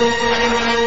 Música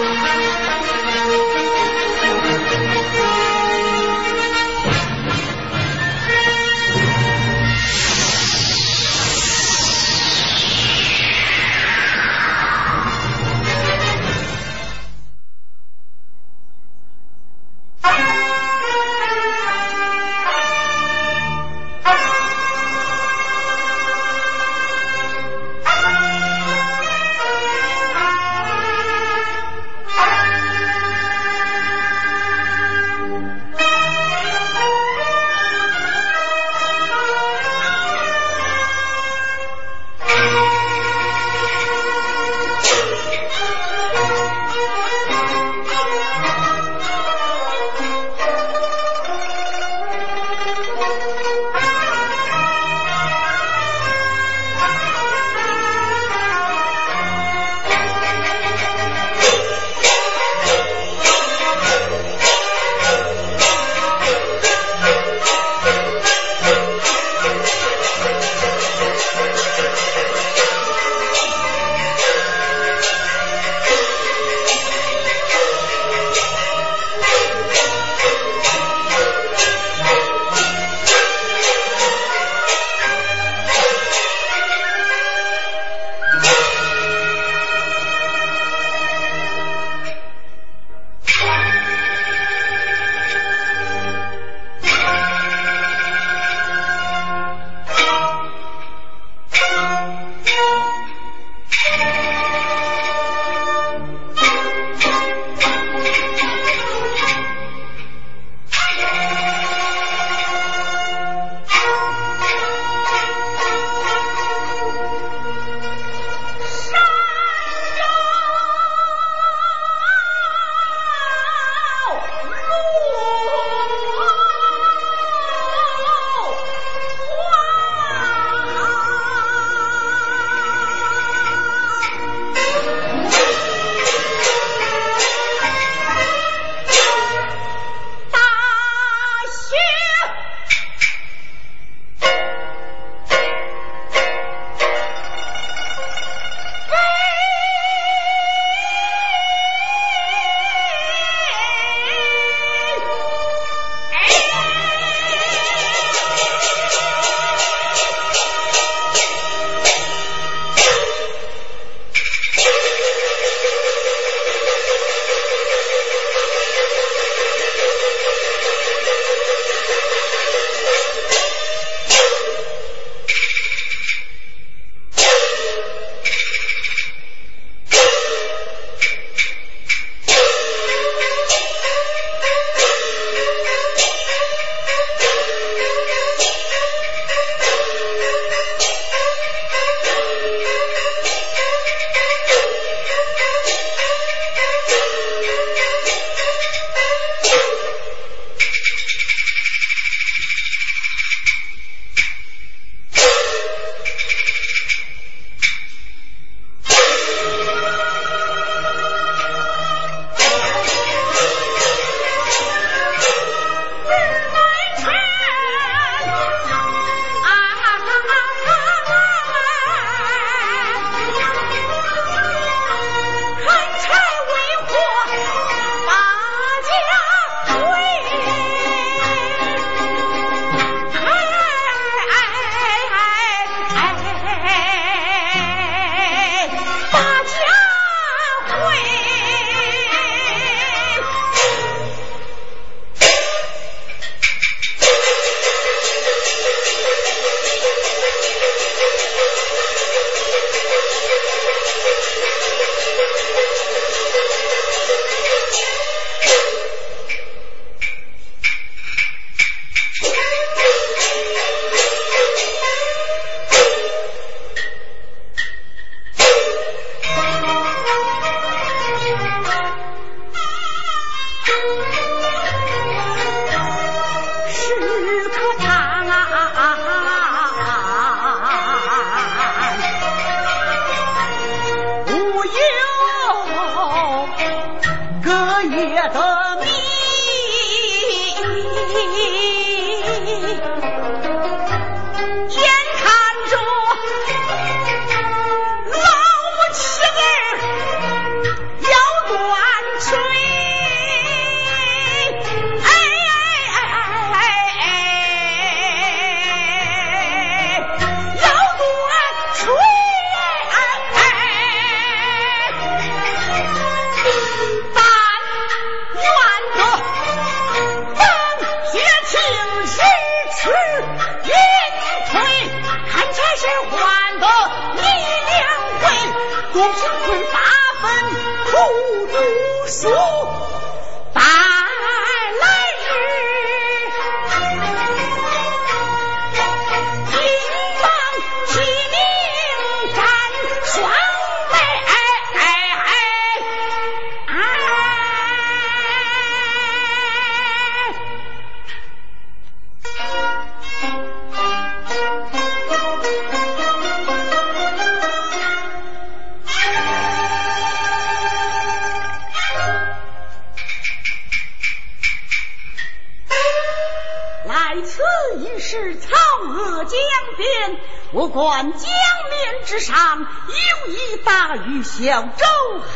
江边，我观江面之上有一大鱼小舟，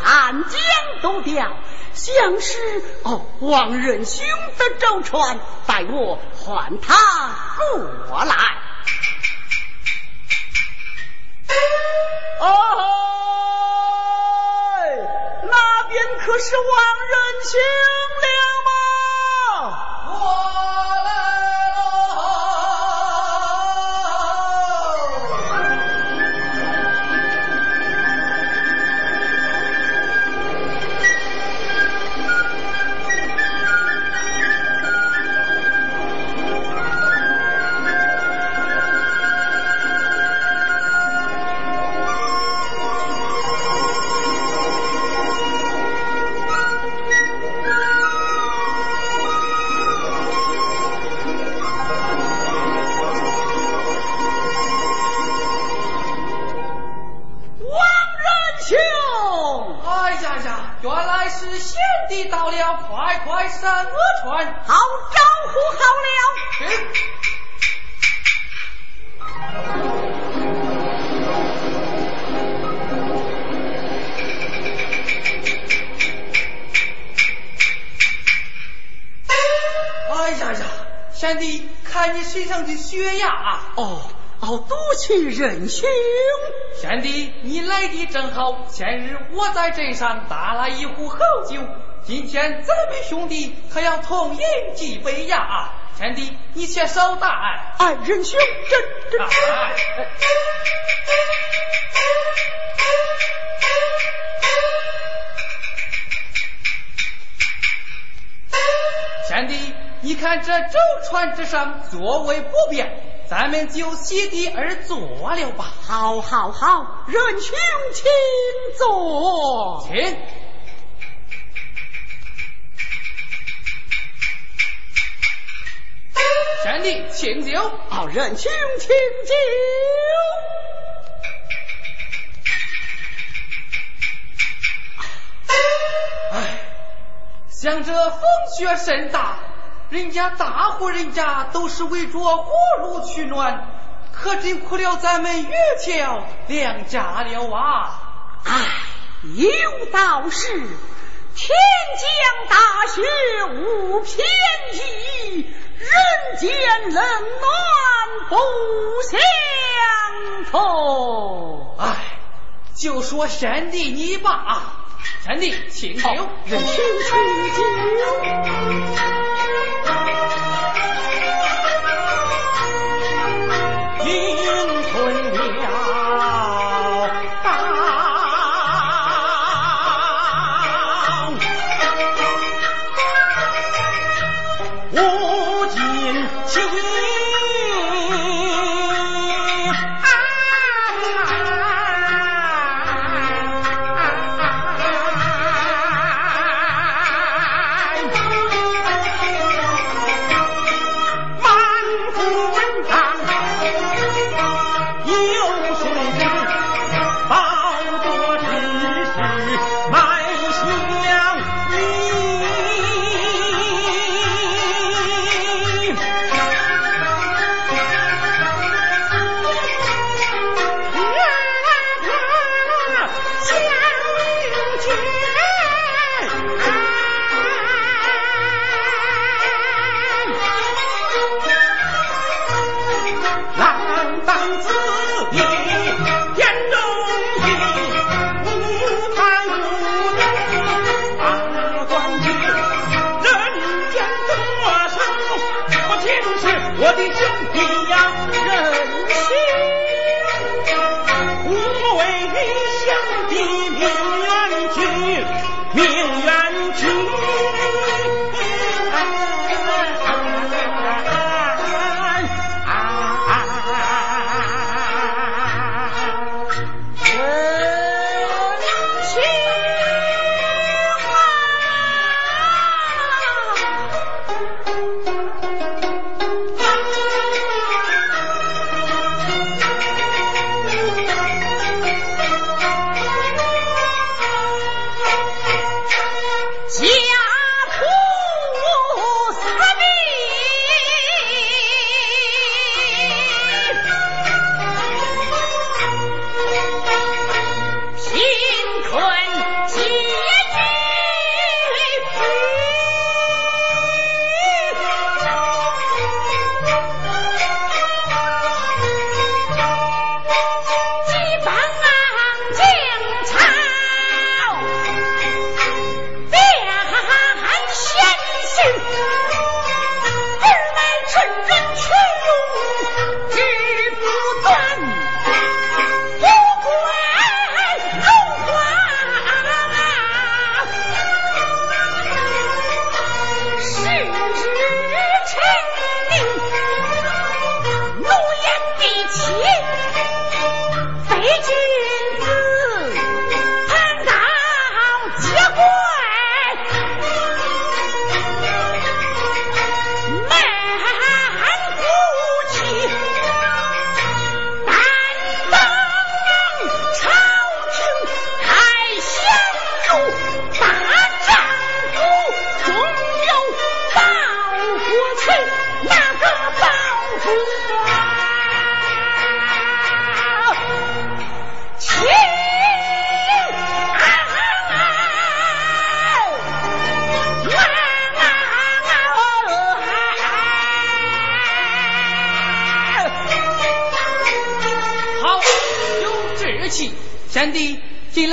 汉江渡钓，像是哦王仁兄的舟船，待我唤他过来。哎，那边可是王仁兄了吗？我快快上我船。好招呼好了。去哎呀呀，贤弟，看你身上的血呀啊！哦哦，多谢仁兄。贤弟，你来的正好。前日我在镇上打了一壶好酒，今天咱们兄弟可要痛饮几杯呀！啊，贤弟，你且稍待。哎，仁兄，这这哎贤弟，你看这舟船之上座位不便，咱们就席地而坐了吧。好好好，仁兄请坐。请。贤弟，请酒。好，仁兄请酒。哎，想这风雪甚大，人家大户人家都是围着火炉取暖，可真苦了咱们月桥两家了啊！哎，有道是天降大雪无偏倚，人间冷暖不相同。哎，就说贤弟你吧，贤弟请酒。仁兄请酒。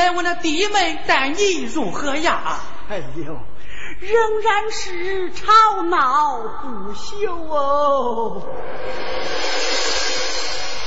来我那弟妹待你如何呀？哎呦，仍然是吵闹不休哦。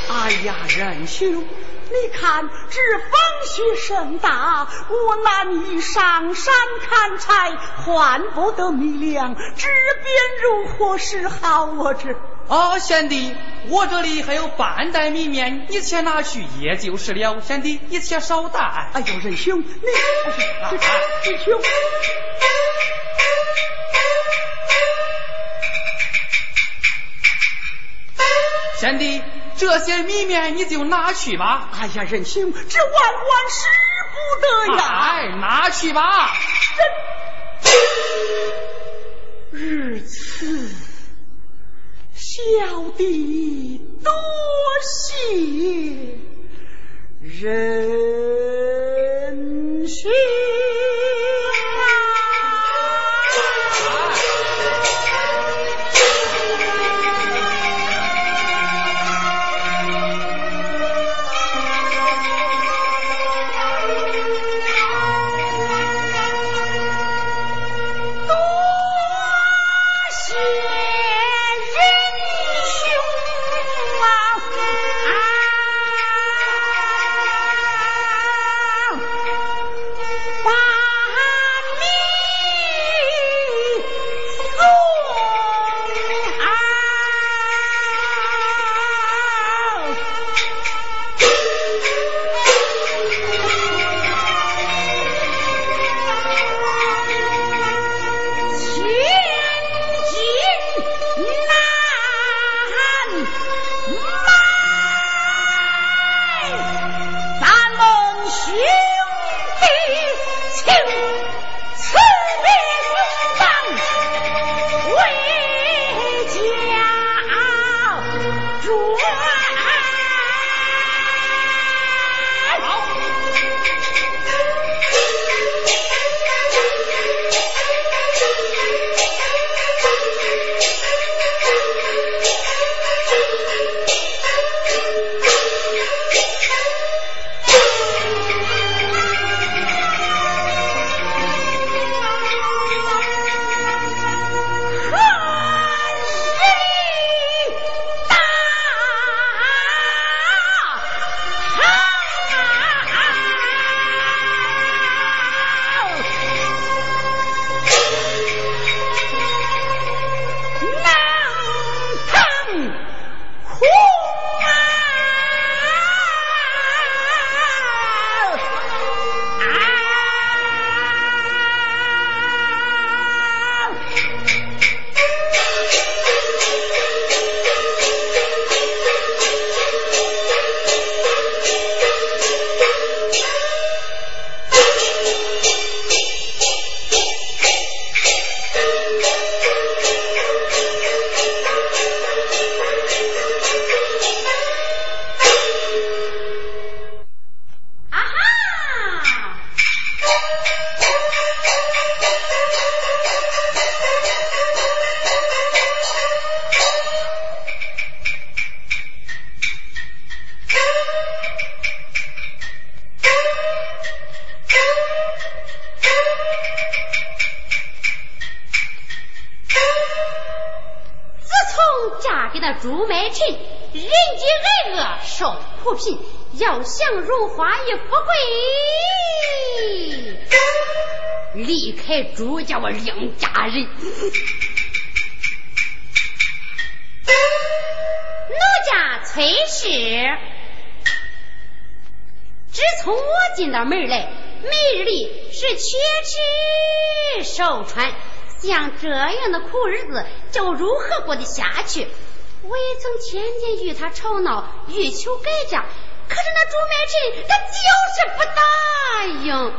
哎呀，仁兄，你看这风雪甚大，我难以上山砍柴，换不得米粮，这便如何是好？我这。啊，贤弟，我这里还有半袋米面，你且拿去也就是了。贤弟，你且稍待。哎呦，仁兄，你仁兄。贤弟，这些米面你就拿去吧。哎呀，仁兄，这万万使不得呀！哎，拿去吧。如此。小弟多谢仁兄。那朱麦臣人饥人饿受苦贫要想荣华与富贵，离开朱家我两家人。奴家崔氏，自从我进到门来，每日里是缺吃少穿，像这样的苦日子，叫如何过得下去？我也曾天天与他吵闹，欲求改嫁。可是那朱买臣他就是不答应，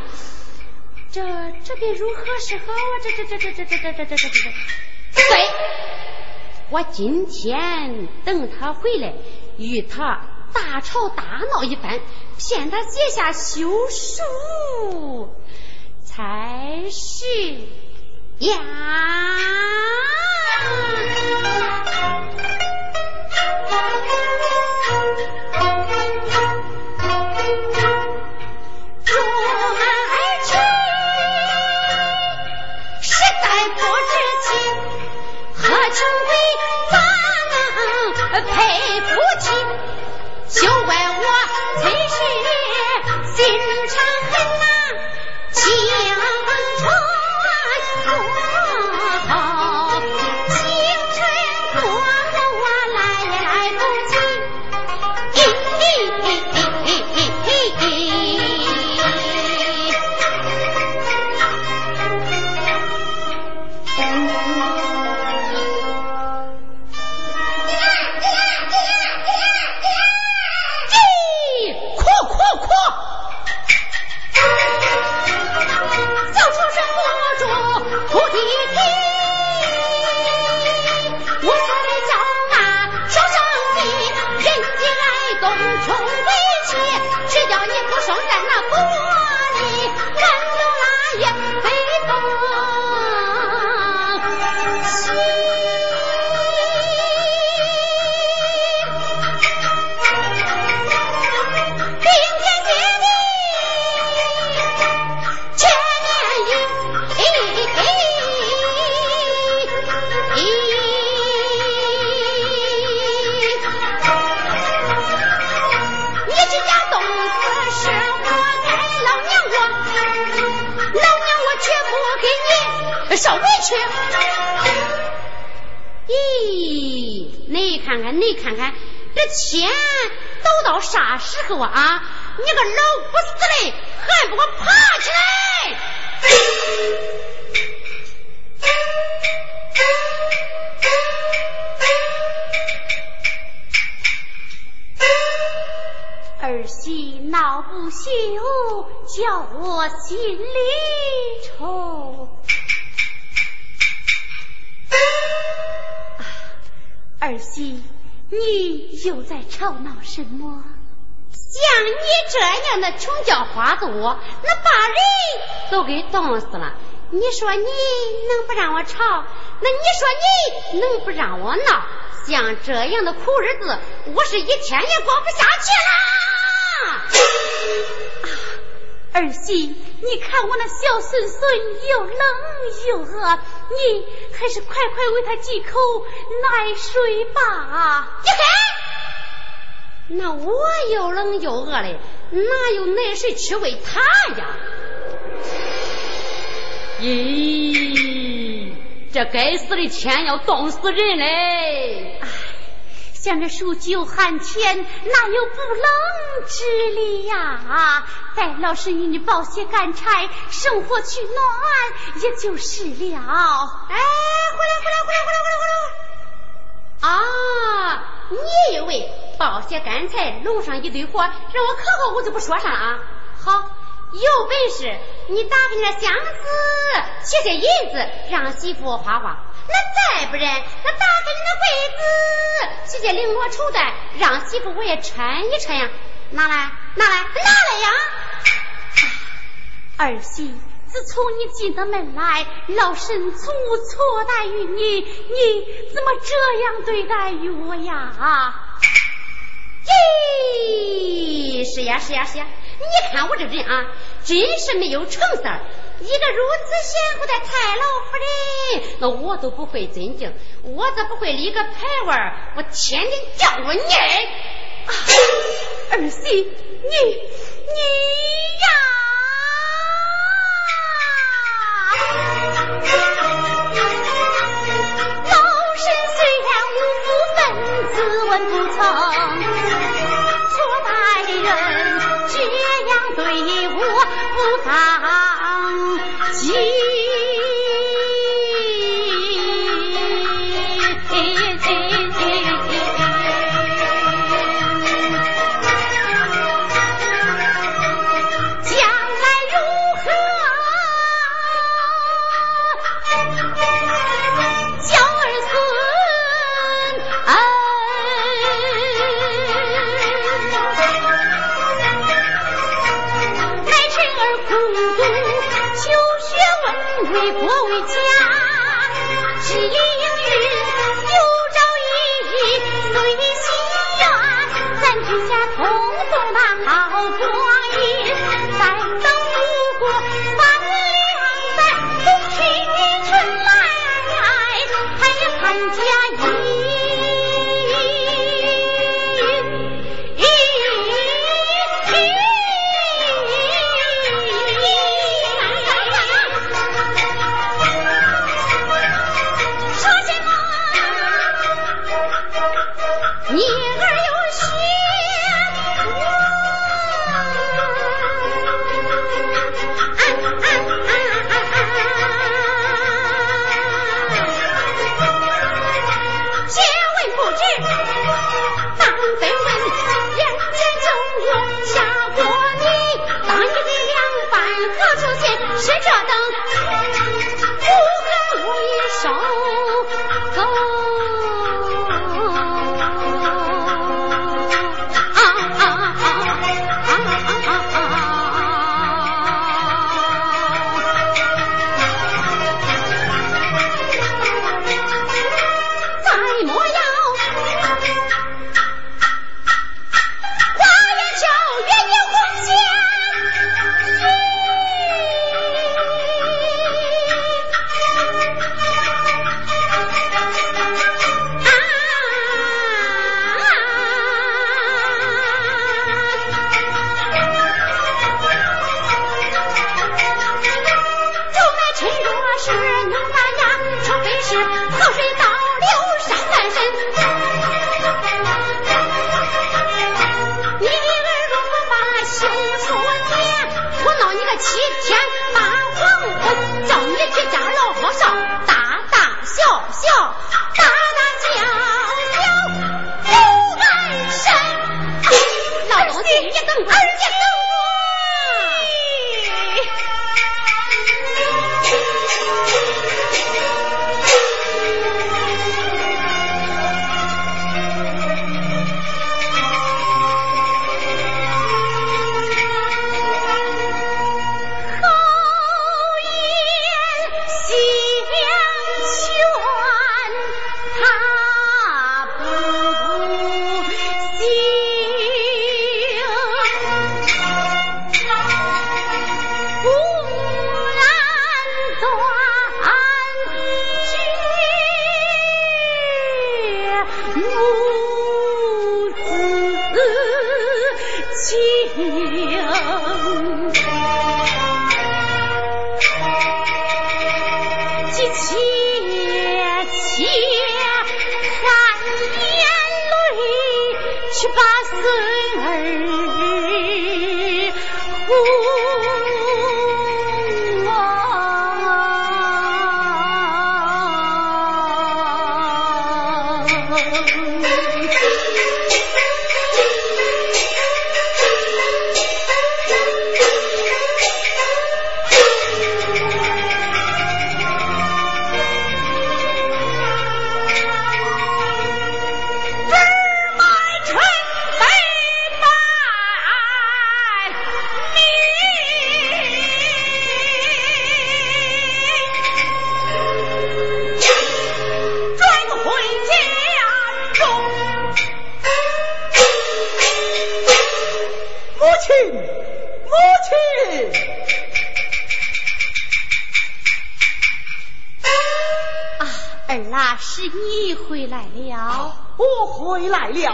这这该如何是好啊？这这这这这这这这这这这，对，我今天等他回来，与他大吵大闹一番，骗他写下休书才是呀。受委屈。咦，你看看，你看看，这钱都到啥时候啊？你个老不死的，还不给我爬起来！儿媳闹不休，叫我心里愁。儿媳，你又在吵闹什么？像你这样的穷叫花子窝，那把人都给冻死了。你说你能不让我吵？那你说你能不让我闹？像这样的苦日子，我是一天也过不下去了。儿媳，你看我那小孙孙又冷又饿，你还是快快喂他几口奶水吧。那我又冷又饿的，哪有奶水去喂他呀？咦，这该死的天要冻死人嘞！哎，像这数九寒天，哪有不冷之理呀？待老师与你抱些干柴，生火取暖，也就是了。哎，回来回来回来回来回来回来！啊，你以为抱些干柴，弄上一堆火，让我烤烤，我就不说啥了啊？好。有本事，你打开那箱子，写些银子，让媳妇花花；那再不然，那打开你那柜子，取些绫罗绸缎，让媳妇我也穿一穿呀。拿来，拿来，拿来呀！儿媳，自从你进的门来，老身从无错待于你，你怎么这样对待于我呀？咦，是呀，是呀，是呀。你看我这人啊，真是没有成事儿。一个如此贤惠的太老夫人，那我都不会尊敬，我咋不会立个牌位我天天叫我你儿儿媳，你你呀！老身虽然无福分，自问不曾错待人这样。对我不当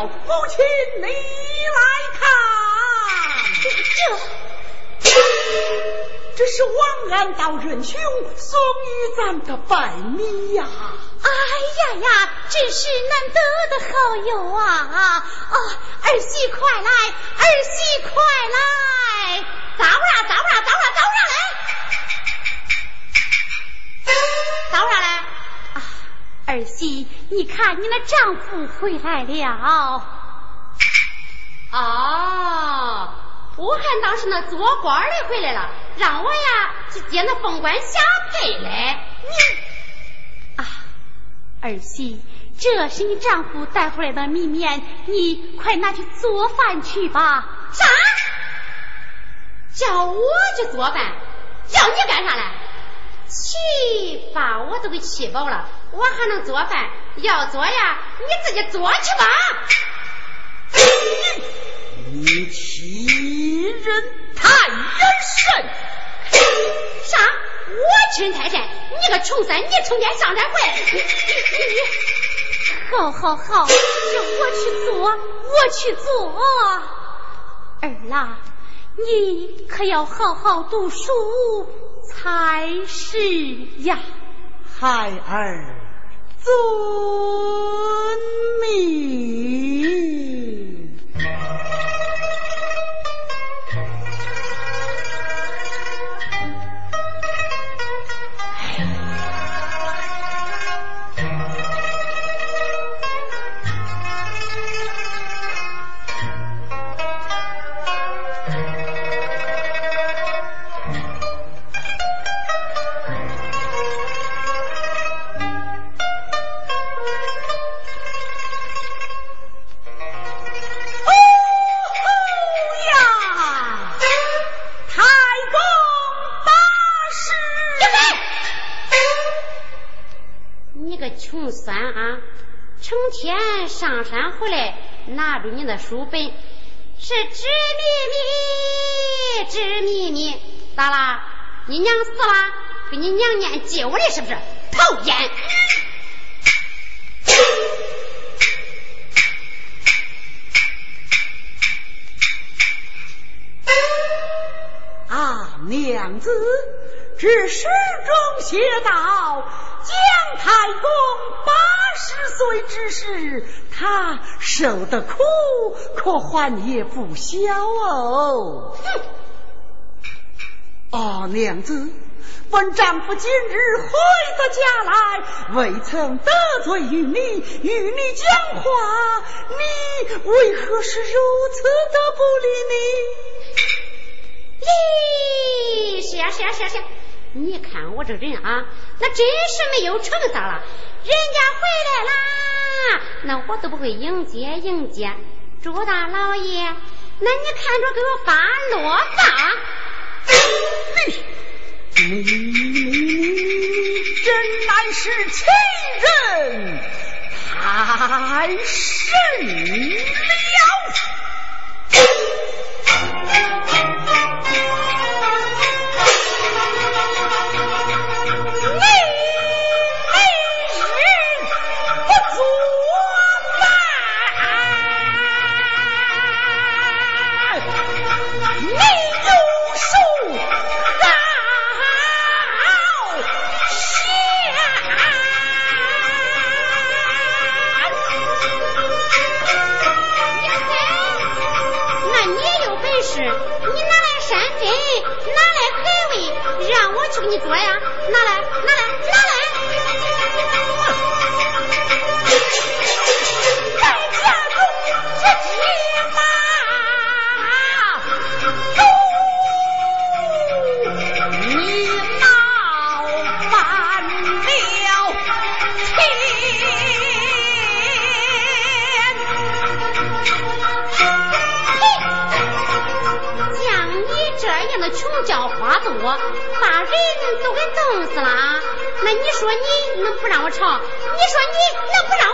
母亲，你来看，这，这是王安道仁兄送与咱的白米呀。哎呀呀，真是难得的好友啊！啊儿媳快来，儿媳快来，到啦到啦到啦到啦来，到啦来。丈夫回来了。哦，我看当时那做官的回来了，让我呀去接那凤冠霞帔嘞。你啊，儿媳，这是你丈夫带回来的米面，你快拿去做饭去吧。啥？叫我去做饭？叫你干啥来？去把我都给气饱了，我还能做饭？要做呀，你自己做去吧。你欺人太甚！啥？我欺人太甚？你个穷三，你成天上山回来，你你你你！好好好，这我去做，我去做。儿啦，你可要好好读书才是呀，孩儿。遵命。三啊，成天上山回来，拿着你的书本，是纸密密，纸密密，咋啦？你娘死了，给你娘念旧的，是不是？讨厌！啊，娘子，这诗中写道：姜太公八十岁之时，他受的苦可还也不小哦。哼，啊，娘子，本丈夫今日回到家来，未曾得罪于你，与你讲话，你为何是如此的不理你？咦，是呀是呀是呀是呀，你看我这人啊，那真是没有成色了。人家回来啦，那我都不会迎接迎接。朱大老爷，那你看着给我发落发。你真乃是情人太甚了。弄死了啊。那你说你能不让我吵？你说你能不让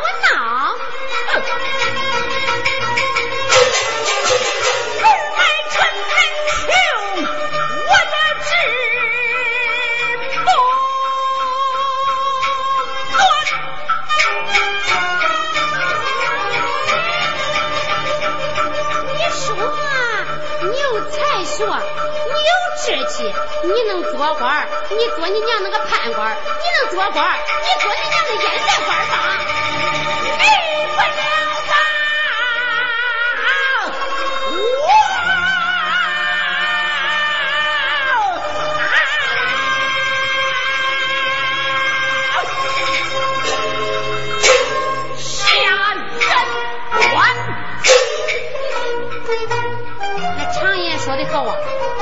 做官你做你娘那个判官你能做官你做你娘的烟袋官吧？离不了吧？那常言说的好啊。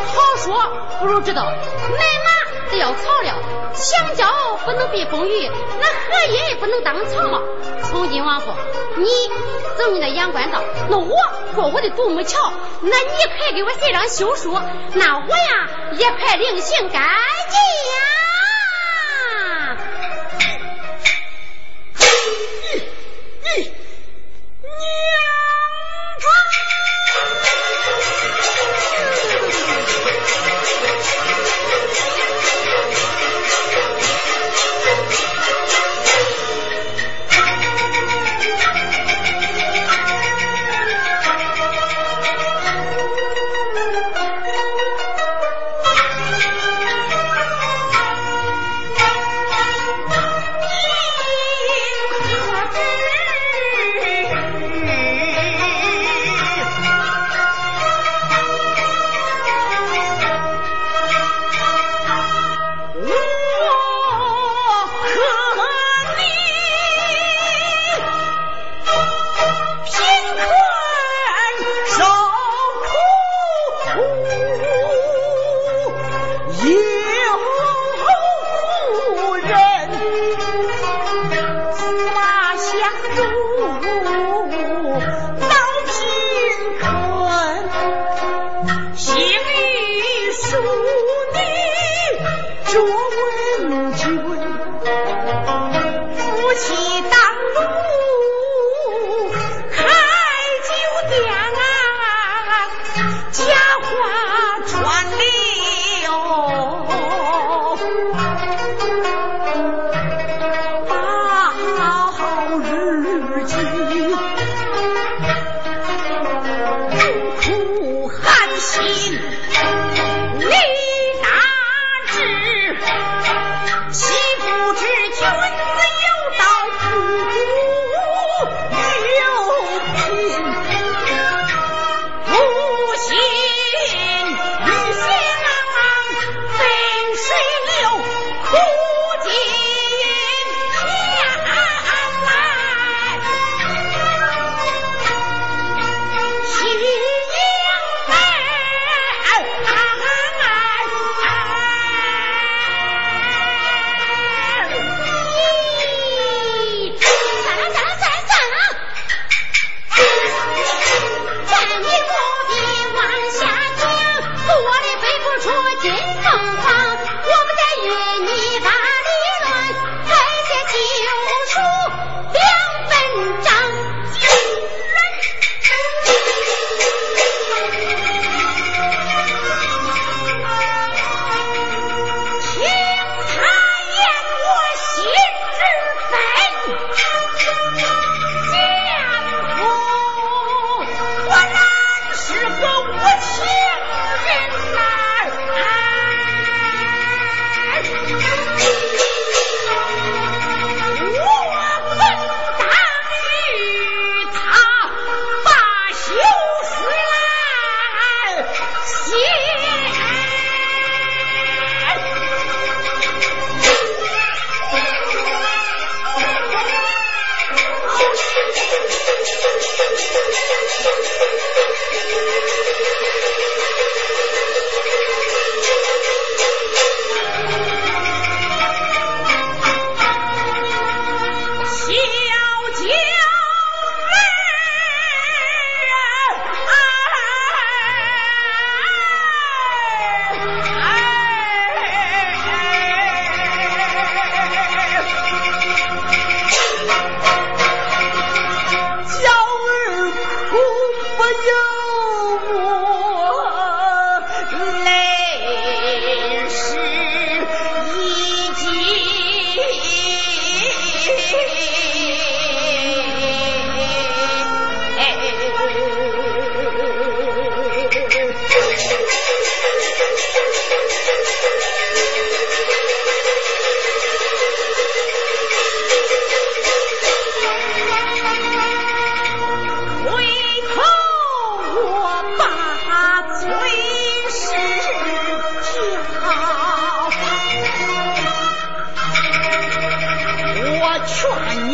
好说不如知道，买马得要草料，香蕉不能避风雨，那荷叶不能当草帽。从今往后，你走你的阳关道，那我过我的独木桥，那你快给我写张休书，那我呀也快另行干净呀。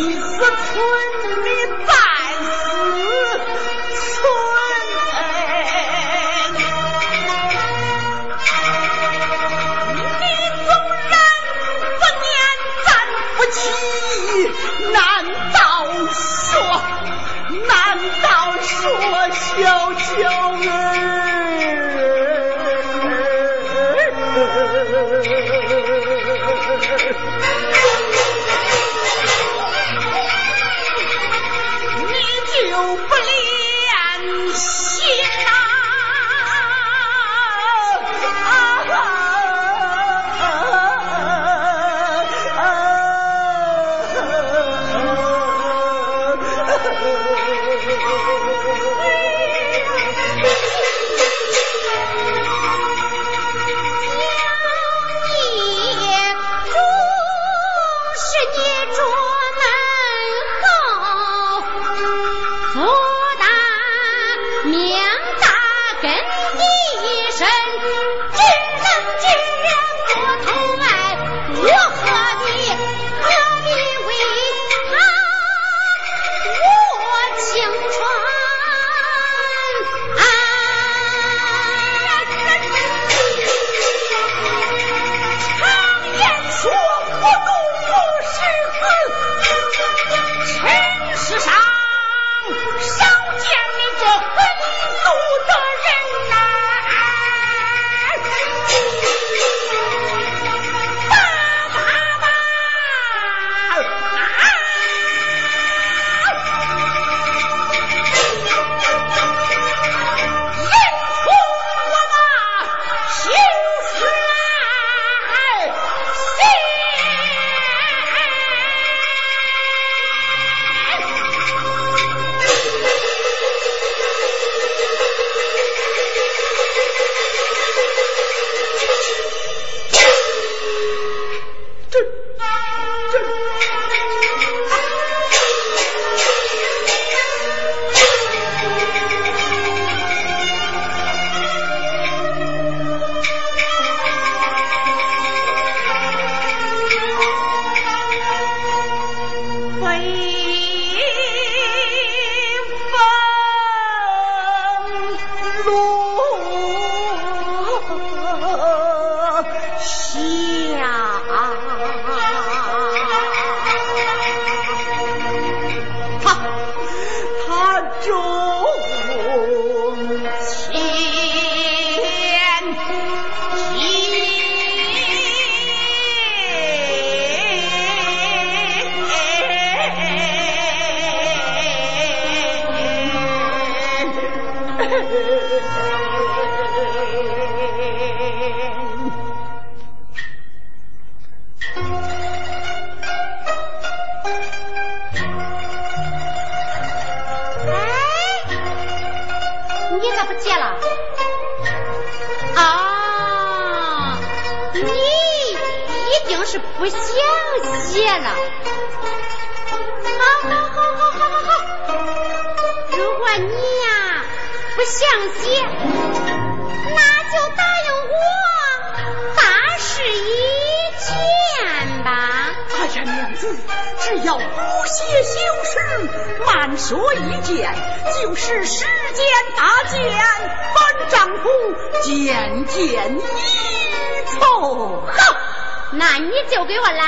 你说春。件件一凑。好，那你就给我来呀！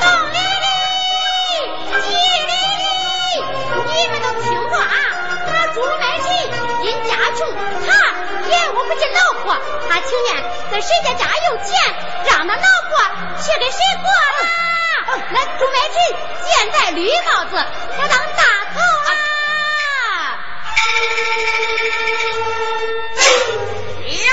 东哩哩，西哩哩，你们都听着啊！那朱买臣因家穷，他也我不进老婆，他情愿在谁家家有钱，让他老婆去给谁过。那朱买臣现在绿帽子要当大头啊！呀呀，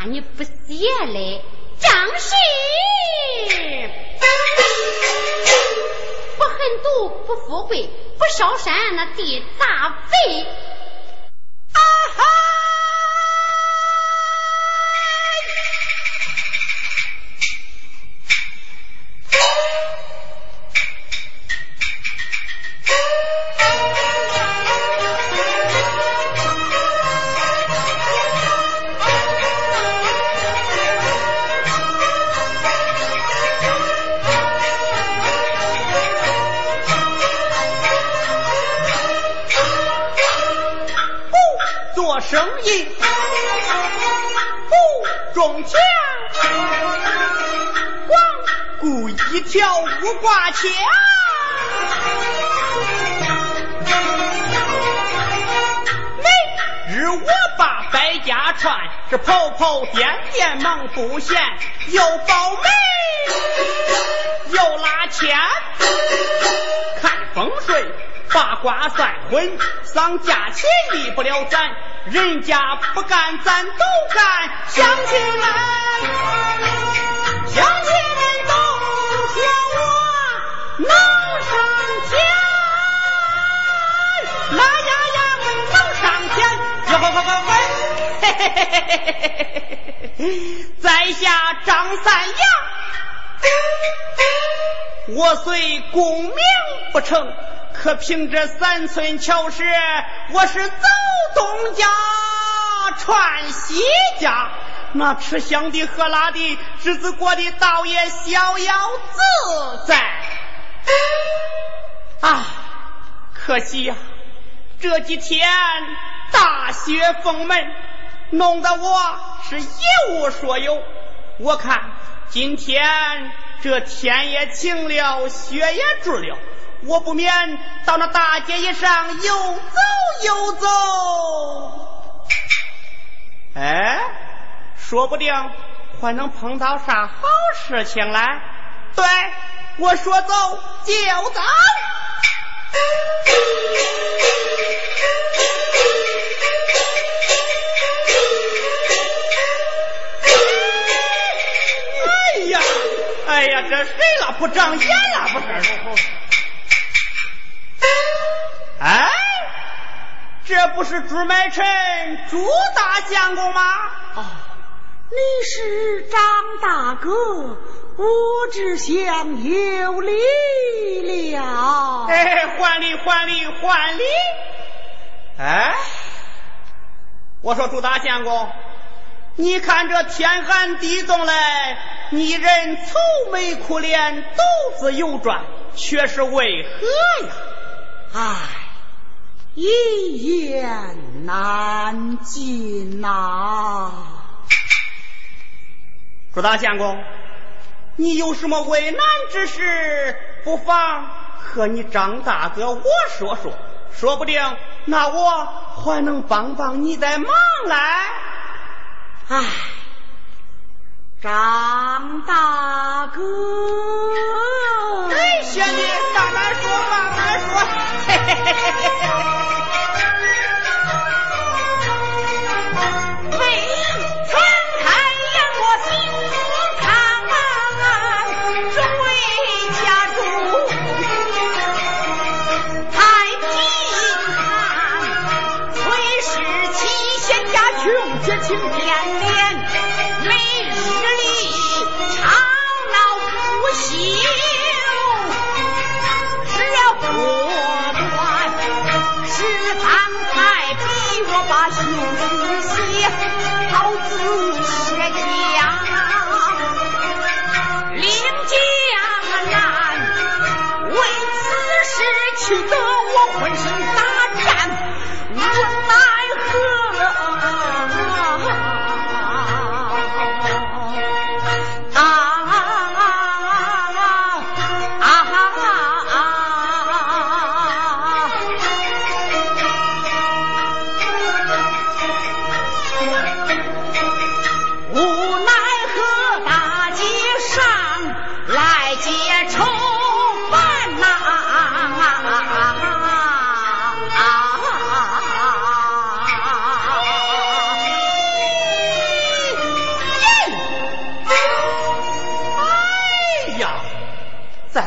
怕你不写嘞，正是不狠毒，不富贵，不烧山，那地大肥。生意，不中枪，光顾一条五挂枪。每日我把百家串，是跑跑颠颠忙不闲，又报媒，又拉纤，看风水。八卦算婚，丧假钱离不了咱，人家不干咱都干，乡亲们，乡亲们都说我能上天，那呀呀我能上天，哟呵呵呵喂，嘿嘿嘿嘿嘿嘿嘿，在下张三阳，我虽功名不成。可凭这三寸巧舌，我是走东家串西家，那吃香的喝辣的，日子过得倒也逍遥自在。啊，可惜呀、这几天大雪封门，弄得我是一无所有。我看今天这天也晴了，雪也住了。我不免到那大街一上游走游走，哎，说不定还能碰到啥好事情来。对，我说走就走。哎呀，哎呀，这谁了？不长眼了？不是。这不是朱买臣朱大相公吗？哦，你是张大哥，我只想有礼了。哎，还礼还礼还礼！哎，我说朱大相公，你看这天寒地冻嘞，你人愁眉苦脸，肚子又转，却是为何呀？唉，一言难尽呐。朱大相公，你有什么为难之事，不妨和你张大哥我说说，说不定那我还能帮帮你的忙来。唉，张大哥，哎，兄弟，慢慢说，慢慢说。嘿嘿嘿嘿嘿嘿情变脸，每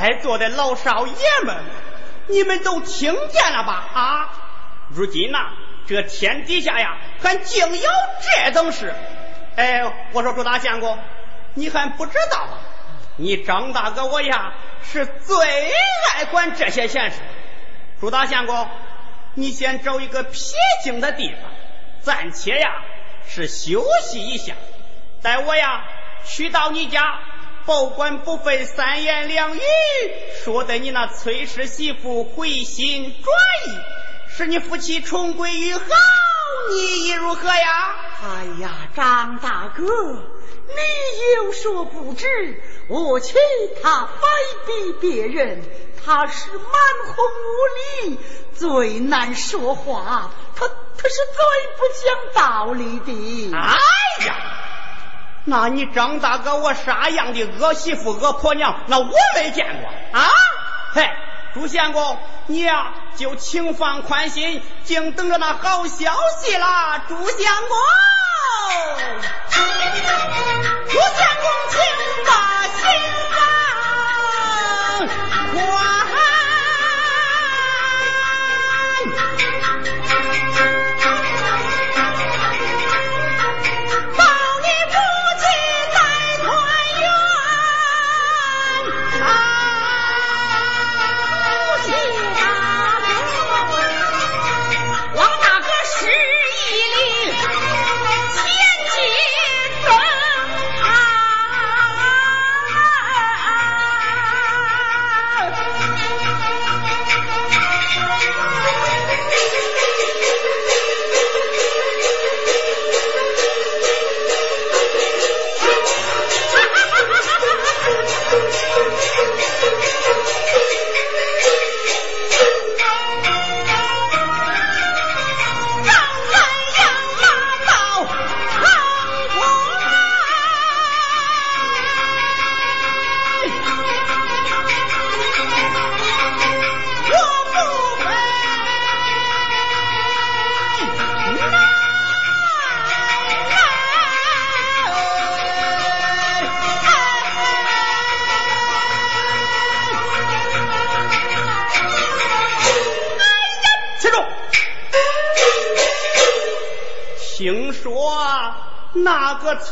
在座的老少爷们，你们都听见了吧？啊，如今呐，这天底下呀，还竟有这等事！哎，我说朱大相公，你还不知道吧？你张大哥我呀，是最爱管这些闲事。朱大相公，你先找一个僻静的地方，暂且呀是休息一下，待我呀去到你家。保管不费三言两语，说得你那崔氏媳妇回心转意，使你夫妻重归于好，你意如何呀？哎呀，张大哥，你有所不知，我妻他非比别人，他是蛮横无理，最难说话，他他是最不讲道理的。哎呀！那你张大哥我啥样的恶媳妇恶婆娘，那我没见过啊！嘿，朱相公，你呀就请放宽心，静等着那好消息啦！朱相公，朱相公，请把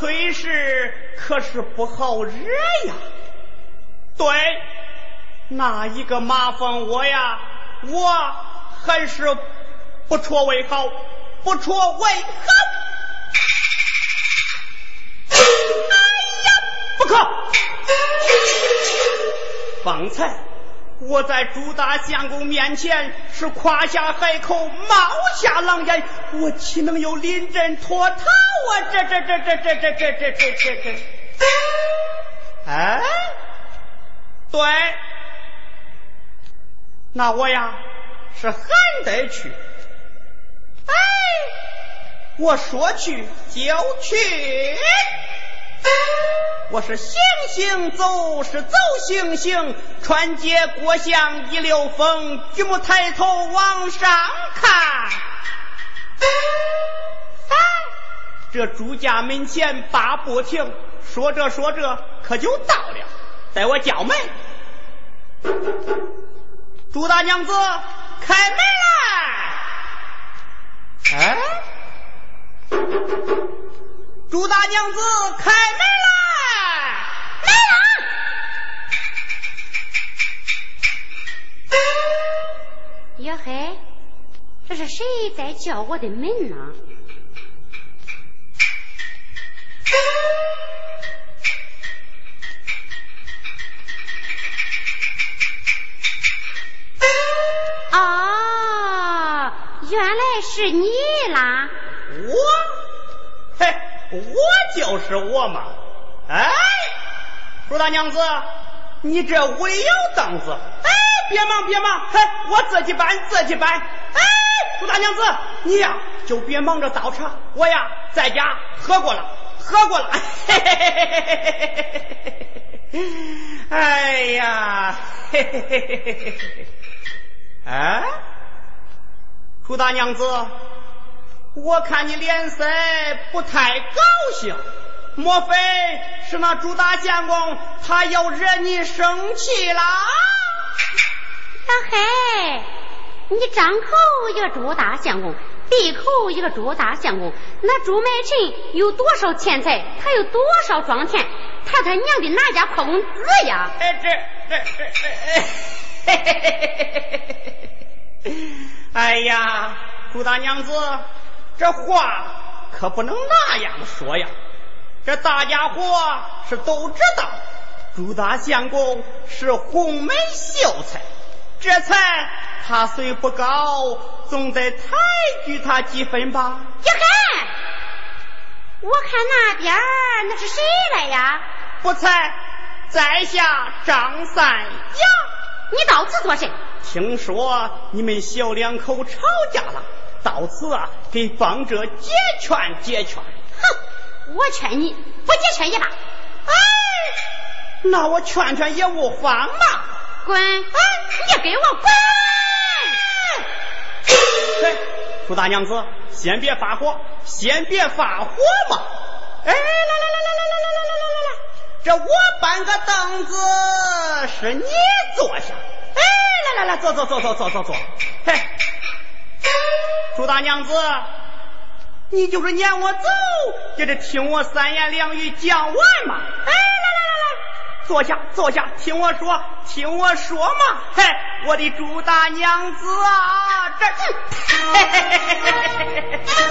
崔氏可是不好惹呀。对，那一个马蜂窝呀，我还是不戳为好，不戳为好。哎呀，不可！方才我在朱大相公面前是夸下海口，冒下狼烟，我岂能有临阵脱逃啊？这这这这这这这这这这这！哎，对，那我呀是还得去。哎，我说去就去。我是行行走，是走行行，穿街过巷一溜风，举目抬头往上看。啊，这朱家门前八步亭，说着说着可就到了。待我叫门，朱大娘子开门来。哎。朱大娘子，开门来！来了！哟嘿，这是谁在叫我的门呢？啊，原来是你啦！我，嘿。我就是我嘛。哎，朱大娘子，你这唯有凳子。哎，别忙别忙，嘿，我自己搬自己搬。哎，朱大娘子，你呀，就别忙着倒茶，我呀，在家喝过了，喝过了。嘿嘿嘿嘿嘿嘿。哎呀。哎。朱大娘子。我看你脸色不太高兴，莫非是那朱大相公他要惹你生气了？老黑，你张口一个朱大相公，闭口一个朱大相公，那朱买臣有多少钱财？他有多少庄田？他他娘的哪家破公子呀？哎，这这这，哎，嘿嘿嘿嘿嘿嘿！哎呀，朱大娘子。这话可不能那样说呀！这大家伙是都知道，朱大相公是红梅秀才，这才他虽不高，总得抬举他几分吧？一看，我看那边那是谁来呀？不才在下张三呀，你到此做甚？听说你们小两口吵架了。到此啊，给方哲解劝解劝。哼，我劝你不解劝也罢。哎，那我劝劝也无妨嘛。滚！哎，你给我滚！哎，朱大娘子，先别发火，先别发火嘛。哎，来来来来来来来来来来来，这我搬个凳子，是你坐下。哎，来来来，坐坐坐坐坐坐坐。嘿。朱大娘子，你就是撵我走，也得听我三言两语讲完嘛。哎，来来来来，坐下坐下，听我说，听我说嘛。嘿，我的朱大娘子啊，这。嘿嘿嘿嘿嘿嘿斗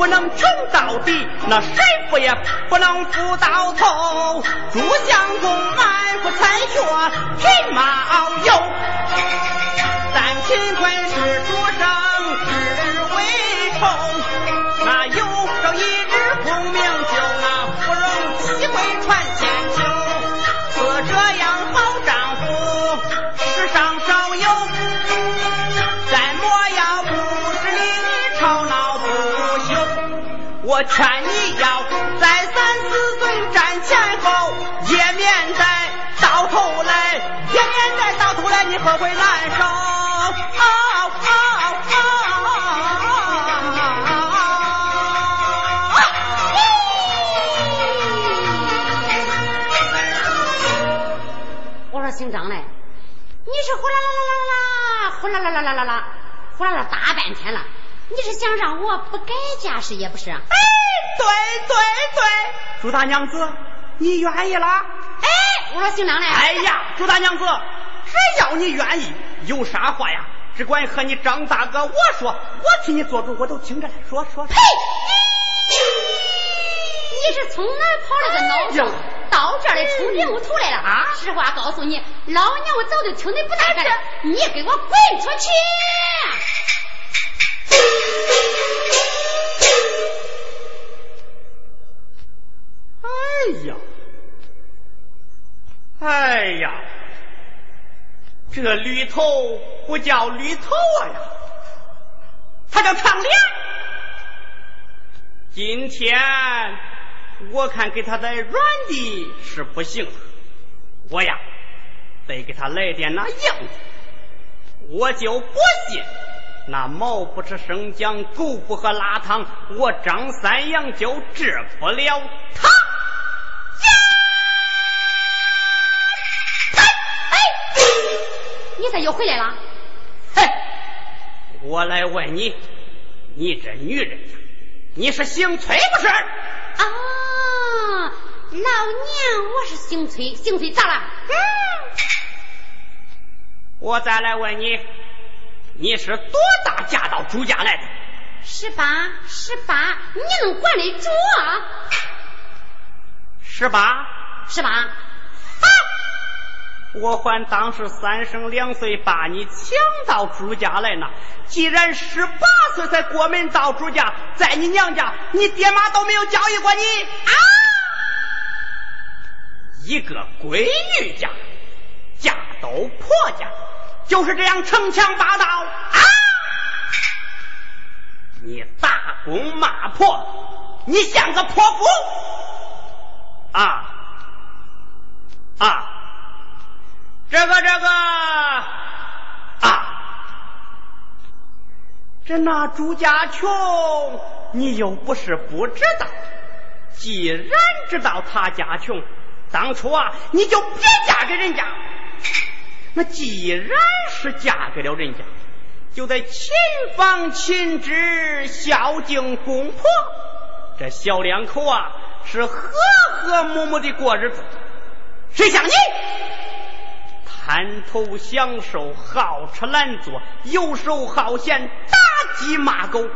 不能穷到底，那谁富也不能富到头。朱相公满腹才学，品貌有。但秦桧是书生只为愁，那有劝你要在三四岁站前后，也免得到头来，也免得到头来你后悔难受。啊啊我说姓张嘞，你是呼啦啦啦啦啦，呼啦啦啦啦啦啦，呼啦啦大半天了，你是想让我不改嫁是也不是？哎，对对对，朱大娘子，你愿意了？哎，我说姓张嘞，哎呀，朱大娘子，只要你愿意，有啥话呀，只管和你张大哥我说，我替你做主，我都听着来。说说。呸！你是从哪跑了个孬种，到这儿来冲人头来了？啊实话告诉你，老娘我早就听你不耐烦了，你给我滚出去！哎呀，哎呀，这驴头不叫驴头啊呀，他叫长脸。今天我看给他的软的是不行了，我呀得给他来点那硬的，我就不信那猫不吃生姜，狗不喝辣汤，我张三阳就治不了他。你咋又回来了？嘿，我来问你，你这女人呀，你是姓崔不是？啊，老娘我是姓崔，姓崔咋了？嗯我再来问你，你是多大嫁到朱家来的？十八，十八，你能管得住啊？十八。十八，我还当是三生两岁把你抢到朱家来呢。既然十八岁才过门到朱家，在你娘家，你爹妈都没有教育过你啊！一个闺女家嫁到婆家，就是这样逞强霸道啊！你大公骂婆，你像个泼妇啊啊！这个这个啊，这那朱家穷，你又不是不知道。既然知道他家穷，当初啊，你就别嫁给人家。那既然是嫁给了人家，就得亲房勤职，孝敬公婆。这小两口啊，是和和睦睦的过日子。谁像你？贪图享受，好吃懒做，游手好闲，打鸡骂狗，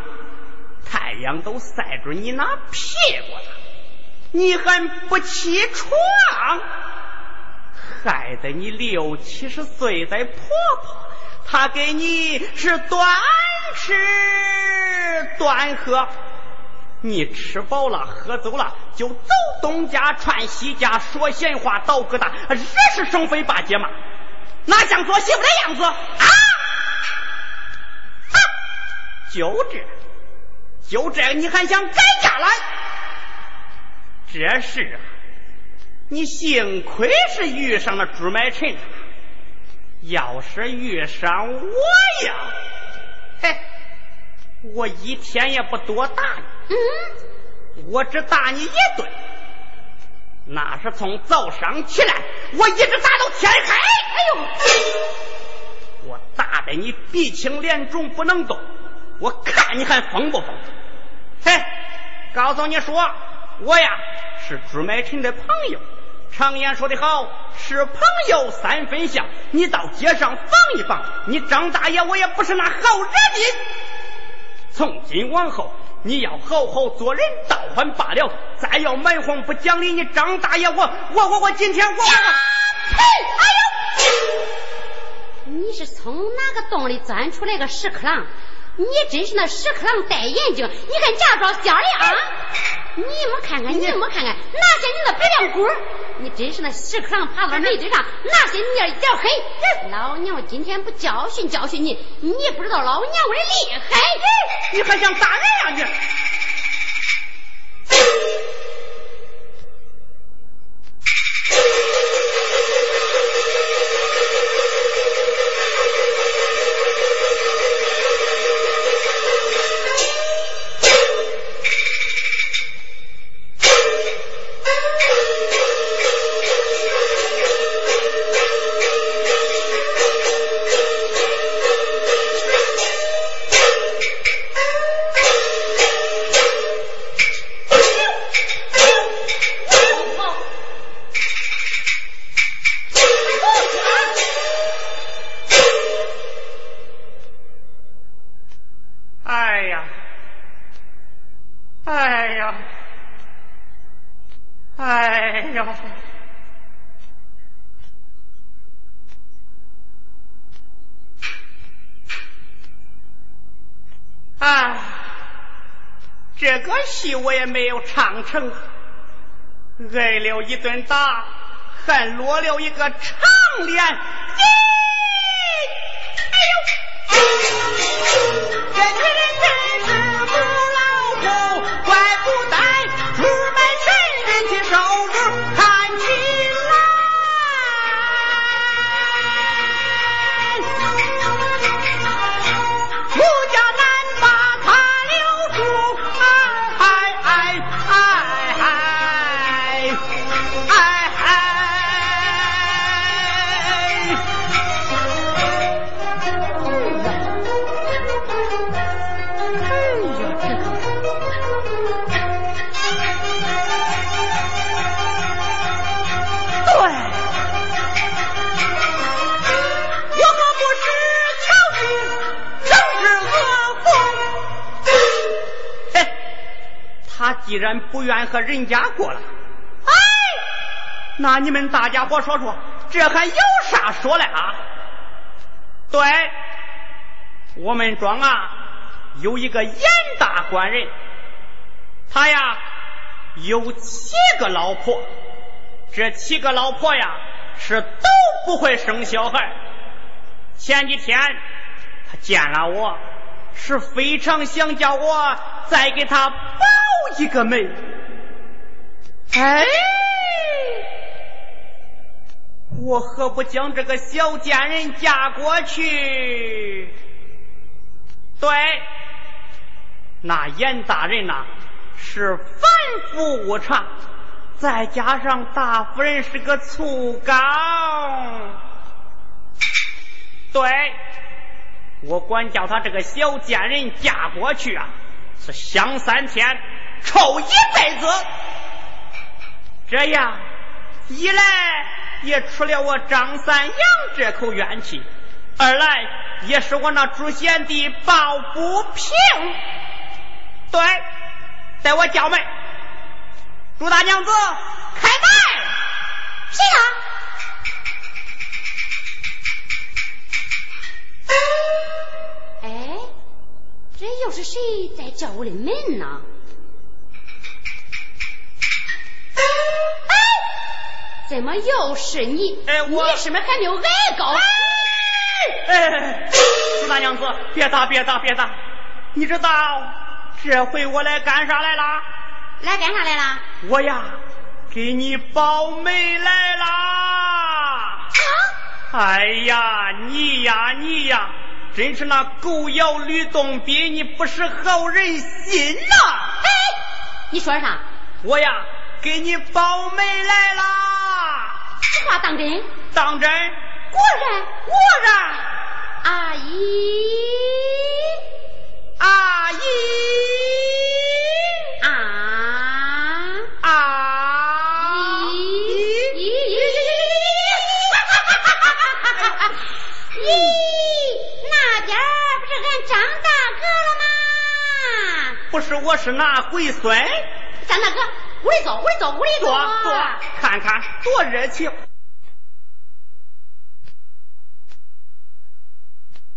太阳都晒着你那屁股了，你还不起床？害得你六七十岁的婆婆，她给你是端吃端喝。你吃饱了，喝走了，就走东家串西家，说闲话，捣疙瘩，惹是生非把姐骂，哪像做媳妇的样子啊？啊！就这，就这，你还想改嫁来？这事啊，你幸亏是遇上了朱买臣，要是遇上我呀，嘿。我一天也不多打你，嗯，我只打你一顿。那是从早上起来，我一直打到天黑。哎呦，我打的你鼻青脸肿不能动，我看你还疯不疯？嘿，告诉你说，我呀是朱买臣的朋友。常言说的好，是朋友三分像。你到街上访一访，你张大爷我也不是那好惹的。从今往后，你要好好做人，倒还罢了。再要蛮横不讲理，你张大爷我我我我今天我我呸！哎呦，你是从哪个洞里钻出来个屎壳郎？你真是那屎壳郎戴眼镜，你还假装瞎的啊！你没看看，你没看看，那些你那白亮骨？你真是那屎壳郎爬到煤堆上，那些你一点黑？老娘今天不教训教训你，你不知道老娘我的厉害！你还想打人呀你？戏我也没有唱成，挨了一顿打，还落了一个长脸。既然不愿和人家过了，哎，那你们大家伙说说，这还有啥说的啊？对，我们庄啊有一个严大官人，他呀有七个老婆，这七个老婆呀是都不会生小孩。前几天他见了我，是非常想叫我再给他保。一个妹，哎，我何不将这个小贱人嫁过去？对，那严大人呐是反复无常，再加上大夫人是个醋缸，对，我管叫他这个小贱人嫁过去啊，是香三天。臭一辈子，这样一来也出了我张三阳这口怨气，二来也是我那朱贤弟抱不平。对，待我叫门，朱大娘子开门。谁呀？哎，这又是谁在叫我的门呢？怎么又是你？哎，我你是不是还没有挨高？哎，朱大娘子，别打，别打，别打！你知道这回我来干啥来了？来干啥来了？我呀，给你保媒来了。啊！哎呀，你呀，你呀，真是那狗咬吕洞宾，你不识好人心呐！哎，你说啥？我呀。给你保媒来啦！此话当真？当真？果然，果然。阿姨，阿姨，啊咦！姨咦咦咦咦咦咦咦！哈哈哈哈哈哈！咦，那边不是俺张大哥了吗？不是，我是那龟孙。张大哥。屋里坐，屋里坐，屋里坐，看看多热情。